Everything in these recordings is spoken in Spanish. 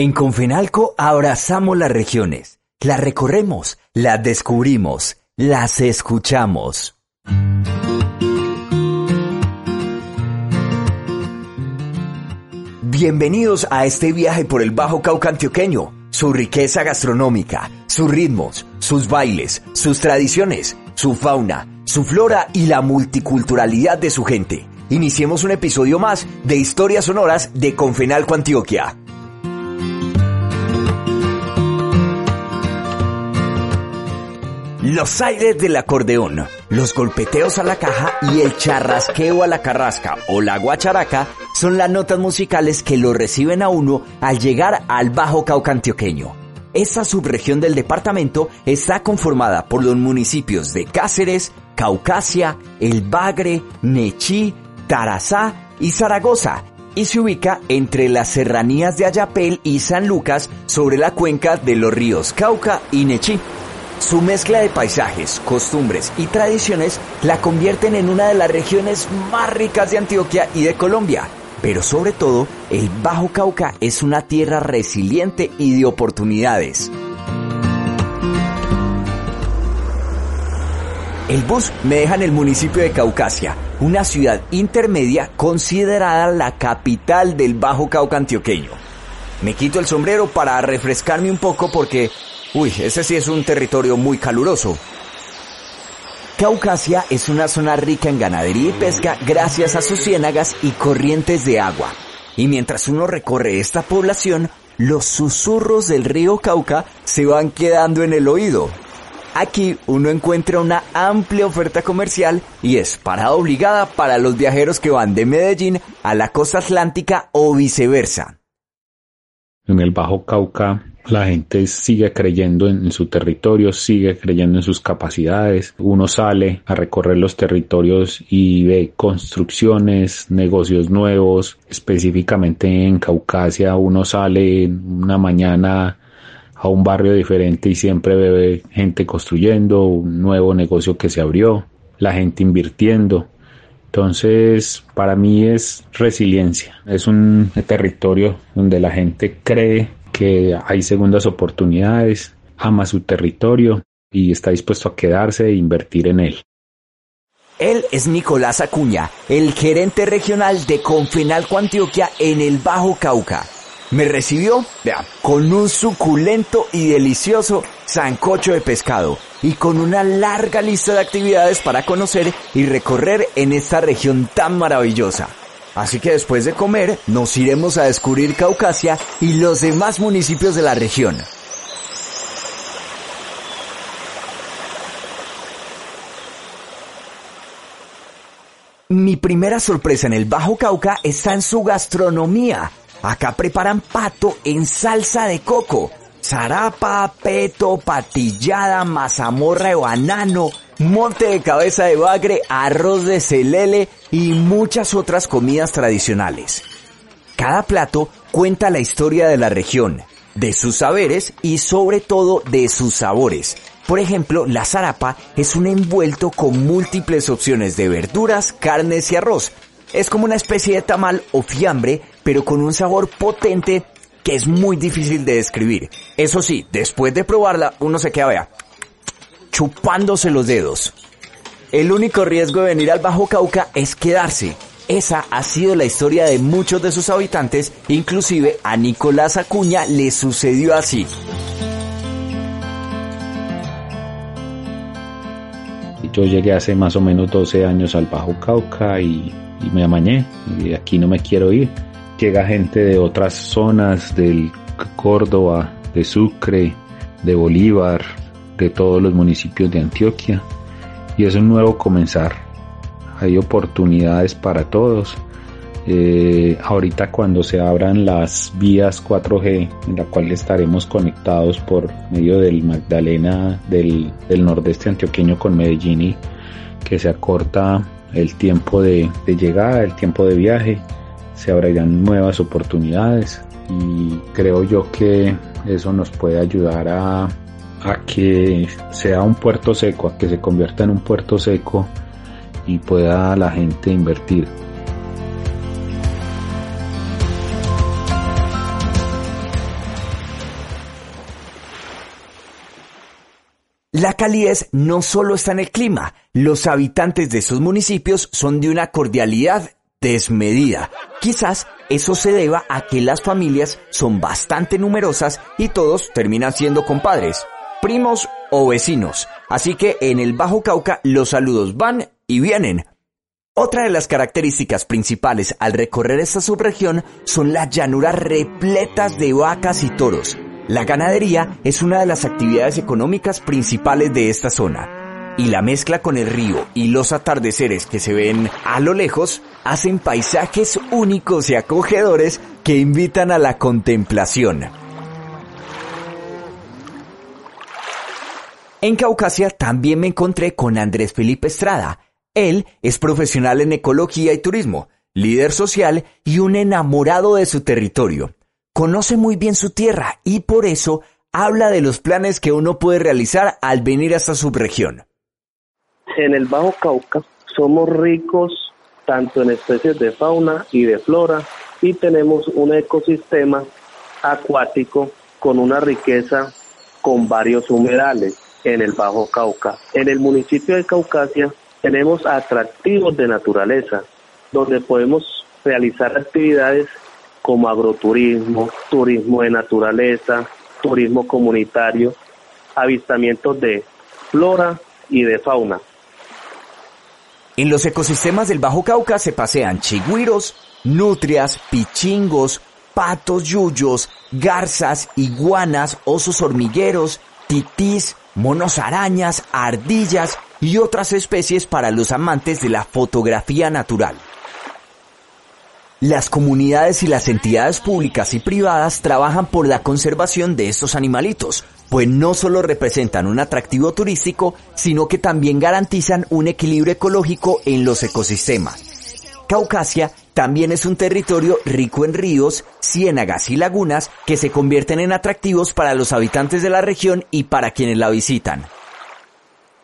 En Confenalco abrazamos las regiones, las recorremos, las descubrimos, las escuchamos. Bienvenidos a este viaje por el Bajo Cauca antioqueño, su riqueza gastronómica, sus ritmos, sus bailes, sus tradiciones, su fauna, su flora y la multiculturalidad de su gente. Iniciemos un episodio más de Historias Sonoras de Confenalco Antioquia. Los aires del acordeón, los golpeteos a la caja y el charrasqueo a la carrasca o la guacharaca son las notas musicales que lo reciben a uno al llegar al Bajo Cauca antioqueño. Esta subregión del departamento está conformada por los municipios de Cáceres, Caucasia, El Bagre, Nechí, Tarazá y Zaragoza y se ubica entre las serranías de Ayapel y San Lucas sobre la cuenca de los ríos Cauca y Nechí. Su mezcla de paisajes, costumbres y tradiciones la convierten en una de las regiones más ricas de Antioquia y de Colombia. Pero sobre todo, el Bajo Cauca es una tierra resiliente y de oportunidades. El bus me deja en el municipio de Caucasia, una ciudad intermedia considerada la capital del Bajo Cauca antioqueño. Me quito el sombrero para refrescarme un poco porque Uy, ese sí es un territorio muy caluroso. Caucasia es una zona rica en ganadería y pesca gracias a sus ciénagas y corrientes de agua. Y mientras uno recorre esta población, los susurros del río Cauca se van quedando en el oído. Aquí uno encuentra una amplia oferta comercial y es parada obligada para los viajeros que van de Medellín a la costa atlántica o viceversa. En el Bajo Cauca la gente sigue creyendo en, su territorio, sigue creyendo en sus capacidades. Uno sale a recorrer los territorios y ve construcciones, negocios nuevos. Específicamente en Caucasia uno sale una mañana a un barrio diferente y siempre ve gente construyendo, un nuevo negocio que se abrió, la gente invirtiendo. Entonces, para mí es resiliencia. Es un territorio donde la gente cree que hay segundas oportunidades, ama su territorio y está dispuesto a quedarse e invertir en él. Él es Nicolás Acuña, el gerente regional de Confenalco Antioquia en el Bajo Cauca. Me recibió, vea, con un suculento y delicioso sancocho de pescado y con una larga lista de actividades para conocer y recorrer en esta región tan maravillosa. Así que después de comer, nos iremos a descubrir Caucasia y los demás municipios de la región. Mi primera sorpresa en el Bajo Cauca está en su gastronomía. Acá preparan pato en salsa de coco, zarapa, peto, patillada, mazamorra de banano, monte de cabeza de bagre, arroz de celele y muchas otras comidas tradicionales. Cada plato cuenta la historia de la región, de sus saberes y sobre todo de sus sabores. Por ejemplo, la zarapa es un envuelto con múltiples opciones de verduras, carnes y arroz. Es como una especie de tamal o fiambre, pero con un sabor potente que es muy difícil de describir. Eso sí, después de probarla, uno se queda, vea, chupándose los dedos. El único riesgo de venir al Bajo Cauca es quedarse. Esa ha sido la historia de muchos de sus habitantes, inclusive a Nicolás Acuña le sucedió así. Yo llegué hace más o menos 12 años al Bajo Cauca y, y me amañé, y aquí no me quiero ir. Llega gente de otras zonas, del Córdoba, de Sucre, de Bolívar, de todos los municipios de Antioquia y es un nuevo comenzar. Hay oportunidades para todos. Eh, ahorita cuando se abran las vías 4G en la cual estaremos conectados por medio del Magdalena del, nordeste antioqueño con Medellín y que se acorta el tiempo de llegada, el tiempo de viaje, se abrirán nuevas oportunidades y creo yo que eso nos puede ayudar a, a que sea un puerto seco, a que se convierta en un puerto seco y pueda la gente invertir. La calidez no solo está en el clima, los habitantes de esos municipios son de una cordialidad desmedida. Quizás eso se deba a que las familias son bastante numerosas y todos terminan siendo compadres, primos o vecinos. Así que en el Bajo Cauca los saludos van y vienen. Otra de las características principales al recorrer esta subregión son las llanuras repletas de vacas y toros. La ganadería es una de las actividades económicas principales de esta zona. Y la mezcla con el río y los atardeceres que se ven a lo lejos hacen paisajes únicos y acogedores que invitan a la contemplación. En Caucasia también me encontré con Andrés Felipe Estrada. Él es profesional en ecología y turismo, líder social y un enamorado de su territorio conoce muy bien su tierra y por eso habla de los planes que uno puede realizar al venir a esta subregión. En el Bajo Cauca somos ricos tanto en especies de fauna y de flora y tenemos un ecosistema acuático con una riqueza con varios humedales en el Bajo Cauca. En el municipio de Caucasia tenemos atractivos de naturaleza donde podemos realizar actividades como agroturismo, turismo de naturaleza, turismo comunitario, avistamientos de flora y de fauna. En los ecosistemas del Bajo Cauca se pasean chigüiros, nutrias, pichingos, patos yuyos, garzas, iguanas, osos hormigueros, titís, monos arañas, ardillas y otras especies para los amantes de la fotografía natural. Las comunidades y las entidades públicas y privadas trabajan por la conservación de estos animalitos, pues no solo representan un atractivo turístico, sino que también garantizan un equilibrio ecológico en los ecosistemas. Caucasia también es un territorio rico en ríos, ciénagas y lagunas que se convierten en atractivos para los habitantes de la región y para quienes la visitan.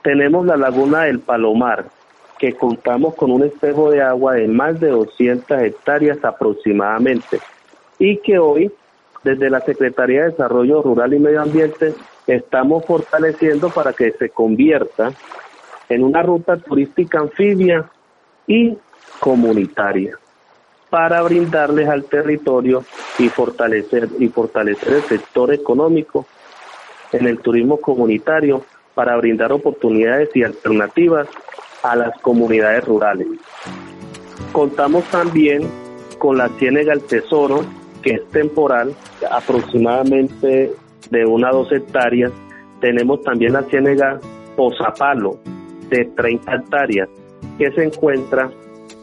Tenemos la laguna del Palomar, que contamos con un espejo de agua de más de 200 hectáreas aproximadamente y que hoy desde la Secretaría de Desarrollo Rural y Medio Ambiente estamos fortaleciendo para que se convierta en una ruta turística anfibia y comunitaria para brindarles al territorio y fortalecer y fortalecer el sector económico en el turismo comunitario para brindar oportunidades y alternativas a las comunidades rurales. Contamos también con la Ciénega del Tesoro, que es temporal, aproximadamente de una a dos hectáreas. Tenemos también la Ciénega Pozapalo, de 30 hectáreas, que se encuentra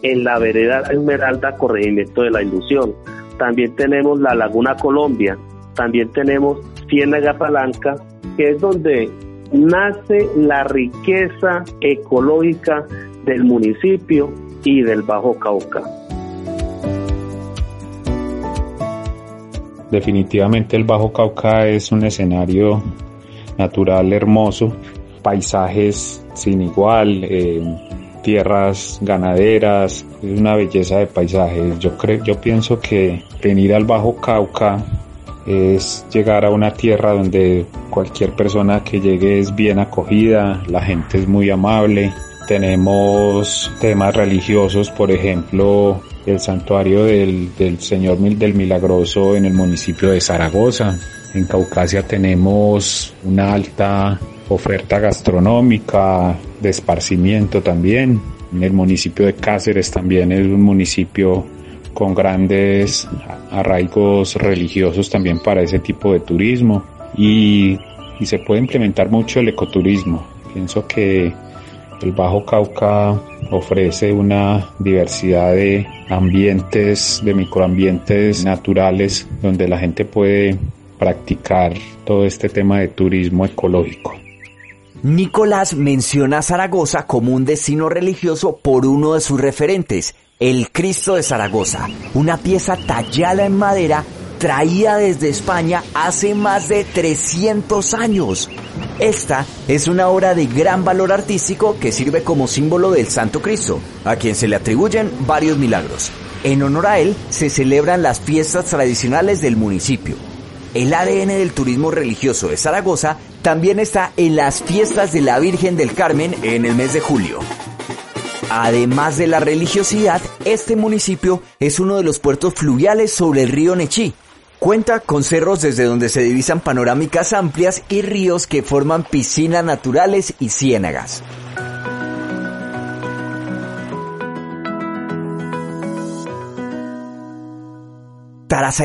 en la vereda Esmeralda, corregimiento de la Ilusión. También tenemos la Laguna Colombia, también tenemos Ciénaga Palanca, que es donde nace la riqueza ecológica del municipio y del Bajo Cauca. Definitivamente el Bajo Cauca es un escenario natural hermoso, paisajes sin igual, eh, tierras ganaderas, es una belleza de paisajes. Yo creo, yo pienso que venir al Bajo Cauca es llegar a una tierra donde cualquier persona que llegue es bien acogida, la gente es muy amable, tenemos temas religiosos, por ejemplo, el santuario del, Señor del Milagroso en el municipio de Zaragoza. En Caucasia tenemos una alta oferta gastronómica, de esparcimiento también. En el municipio de Cáceres también es un municipio con grandes arraigos religiosos también para ese tipo de turismo y, se puede implementar mucho el ecoturismo. Pienso que El Bajo Cauca ofrece una diversidad de ambientes, de microambientes naturales donde la gente puede practicar todo este tema de turismo ecológico. Nicolás menciona Zaragoza como un destino religioso por uno de sus referentes, el Cristo de Zaragoza, una pieza tallada en madera traída desde España hace más de 300 años. Esta es una obra de gran valor artístico que sirve como símbolo del Santo Cristo, a quien se le atribuyen varios milagros. En honor a él se celebran las fiestas tradicionales del municipio. El ADN del turismo religioso de Zaragoza también está en las fiestas de la Virgen del Carmen en el mes de julio. Además de la religiosidad, este municipio es uno de los puertos fluviales sobre el río Nechí, Cuenta con cerros desde donde se divisan panorámicas amplias y ríos que forman piscinas naturales y ciénagas.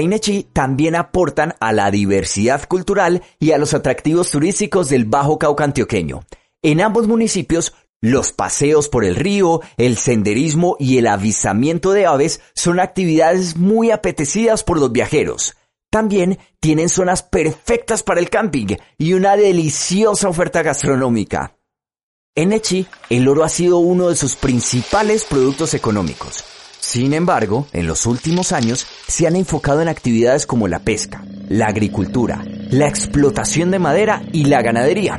Nechí también aportan a la diversidad cultural y a los atractivos turísticos del Bajo Cauca antioqueño. En ambos municipios, los paseos por el río, el senderismo y el avistamiento de aves son actividades muy apetecidas por los viajeros. También tienen zonas perfectas para el camping y una deliciosa oferta gastronómica. En Echi, el oro ha sido uno de sus principales productos económicos. Sin embargo, en los últimos años se han enfocado en actividades como la pesca, la agricultura, la explotación de madera y la ganadería.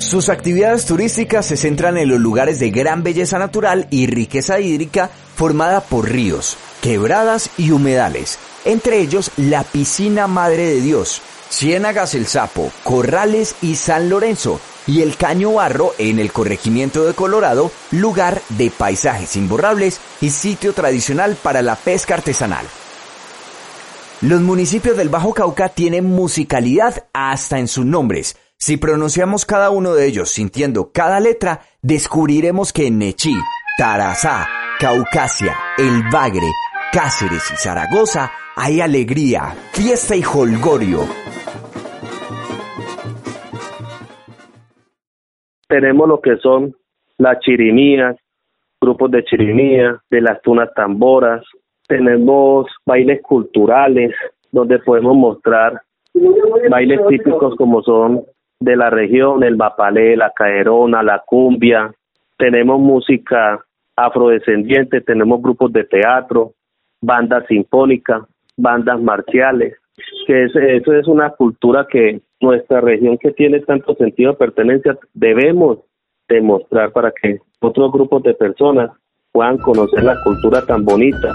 Sus actividades turísticas se centran en los lugares de gran belleza natural y riqueza hídrica formada por ríos, quebradas y humedales, entre ellos la piscina Madre de Dios, Ciénagas el Sapo, Corrales y San Lorenzo, y el Caño Barro en el corregimiento de Colorado, lugar de paisajes imborrables y sitio tradicional para la pesca artesanal. Los municipios del Bajo Cauca tienen musicalidad hasta en sus nombres. Si pronunciamos cada uno de ellos sintiendo cada letra, descubriremos que Nechí, Tarazá, Caucasia, El Bagre, Cáceres y Zaragoza hay alegría, fiesta y holgorio. Tenemos lo que son las chirimías, grupos de chirimía, de las tunas tamboras, tenemos bailes culturales donde podemos mostrar bailes típicos como son de la región, el bapalé, la caerona, la cumbia, tenemos música afrodescendiente, tenemos grupos de teatro, banda sinfónica, bandas marciales, que eso es una cultura que nuestra región que tiene tanto sentido de pertenencia debemos demostrar para que otros grupos de personas puedan conocer la cultura tan bonita.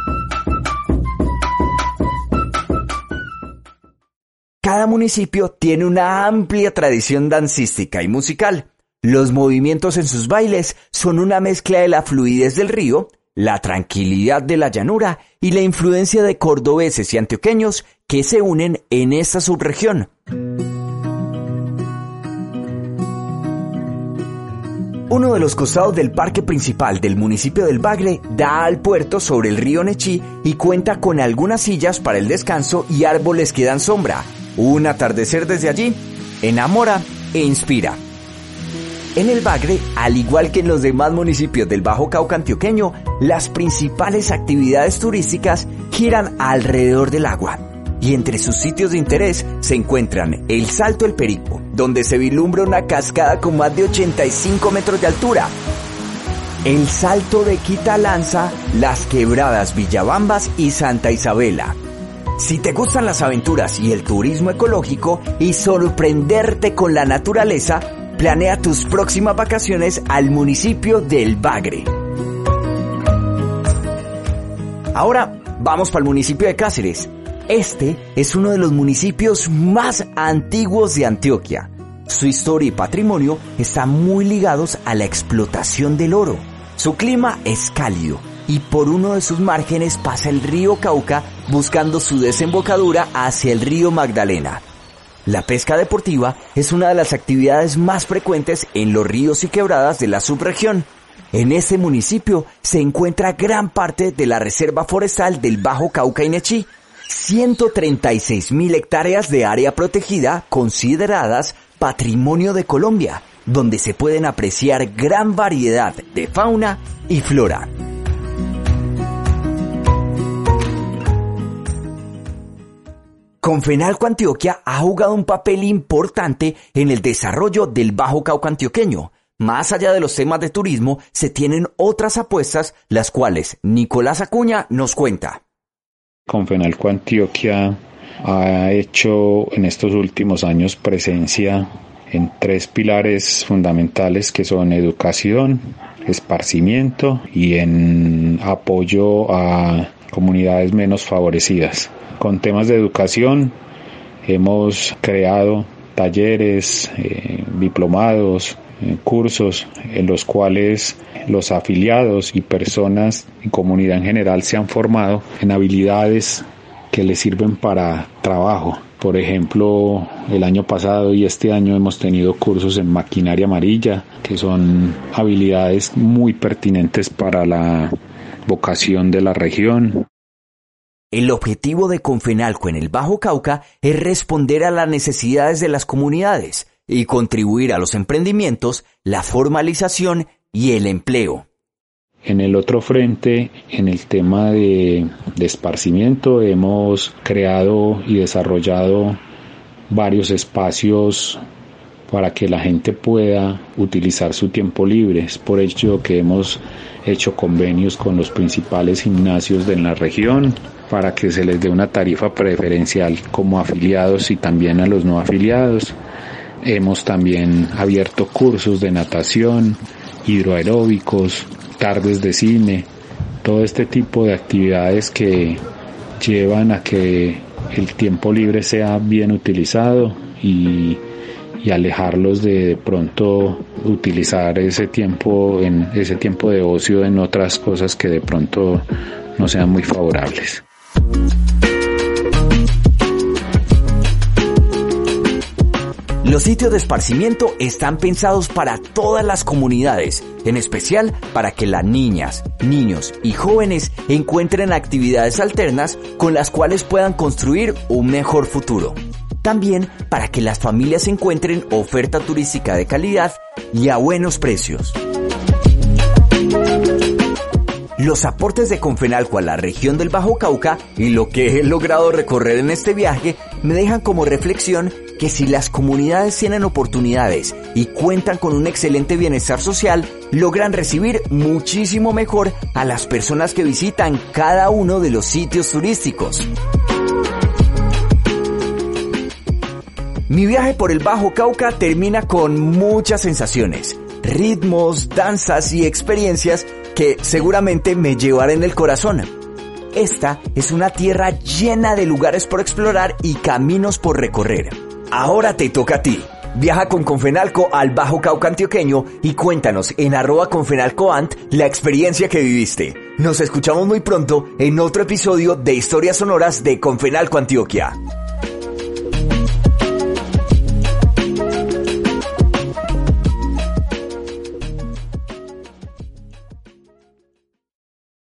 Cada municipio tiene una amplia tradición dancística y musical. Los movimientos en sus bailes son una mezcla de la fluidez del río la tranquilidad de la llanura y la influencia de cordobeses y antioqueños que se unen en esta subregión. Uno de los costados del parque principal del municipio del Bagre da al puerto sobre el río Nechí y cuenta con algunas sillas para el descanso y árboles que dan sombra. Un atardecer desde allí enamora e inspira. En el Bagre, al igual que en los demás municipios del Bajo Cauca antioqueño, las principales actividades turísticas giran alrededor del agua. Y entre sus sitios de interés se encuentran el Salto El Perico, donde se vislumbra una cascada con más de 85 metros de altura, el Salto de Quita Lanza, las Quebradas Villabambas y Santa Isabela. Si te gustan las aventuras y el turismo ecológico y sorprenderte con la naturaleza, Planea tus próximas vacaciones al municipio del Bagre. Ahora vamos para el municipio de Cáceres. Este es uno de los municipios más antiguos de Antioquia. Su historia y patrimonio están muy ligados a la explotación del oro. Su clima es cálido y por uno de sus márgenes pasa el río Cauca buscando su desembocadura hacia el río Magdalena. La pesca deportiva es una de las actividades más frecuentes en los ríos y quebradas de la subregión. En este municipio se encuentra gran parte de la reserva forestal del Bajo Cauca y Nechí, 136 mil hectáreas de área protegida consideradas patrimonio de Colombia donde se pueden apreciar gran variedad de fauna y flora. Confenalco Antioquia ha jugado un papel importante en el desarrollo del Bajo Cauca antioqueño. Más allá de los temas de turismo, se tienen otras apuestas, las cuales Nicolás Acuña nos cuenta. Confenalco Antioquia ha hecho en estos últimos años presencia en tres pilares fundamentales que son educación, esparcimiento y en apoyo a comunidades menos favorecidas. Con temas de educación hemos creado talleres, eh, diplomados, eh, cursos en los cuales los afiliados y personas y comunidad en general se han formado en habilidades que les sirven para trabajo. Por ejemplo, el año pasado y este año hemos tenido cursos en maquinaria amarilla, que son habilidades muy pertinentes para la vocación de la región. El objetivo de Confenalco en el Bajo Cauca es responder a las necesidades de las comunidades y contribuir a los emprendimientos, la formalización y el empleo. En el otro frente, en el tema de, de, esparcimiento, hemos creado y desarrollado varios espacios para que la gente pueda utilizar su tiempo libre. Es por ello que hemos hecho convenios con los principales gimnasios de la región para que se les dé una tarifa preferencial como afiliados y también a los no afiliados. Hemos también abierto cursos de natación, hidroaeróbicos, tardes de cine, todo este tipo de actividades que llevan a que el tiempo libre sea bien utilizado y, y alejarlos de, de pronto utilizar ese tiempo en ese tiempo de ocio en otras cosas que de pronto no sean muy favorables. Los sitios de esparcimiento están pensados para todas las comunidades, en especial para que las niñas, niños y jóvenes encuentren actividades alternas con las cuales puedan construir un mejor futuro. También para que las familias encuentren oferta turística de calidad y a buenos precios. Los aportes de Confenalco a la región del Bajo Cauca y lo que he logrado recorrer en este viaje me dejan como reflexión que si las comunidades tienen oportunidades y cuentan con un excelente bienestar social, logran recibir muchísimo mejor a las personas que visitan cada uno de los sitios turísticos. Mi viaje por el Bajo Cauca termina con muchas sensaciones, ritmos, danzas y experiencias que seguramente me llevarán en el corazón. Esta es una tierra llena de lugares por explorar y caminos por recorrer. Ahora te toca a ti. Viaja con Confenalco al Bajo Cauca Antioqueño y cuéntanos en arroba confenalcoant la experiencia que viviste. Nos escuchamos muy pronto en otro episodio de Historias Sonoras de Confenalco Antioquia.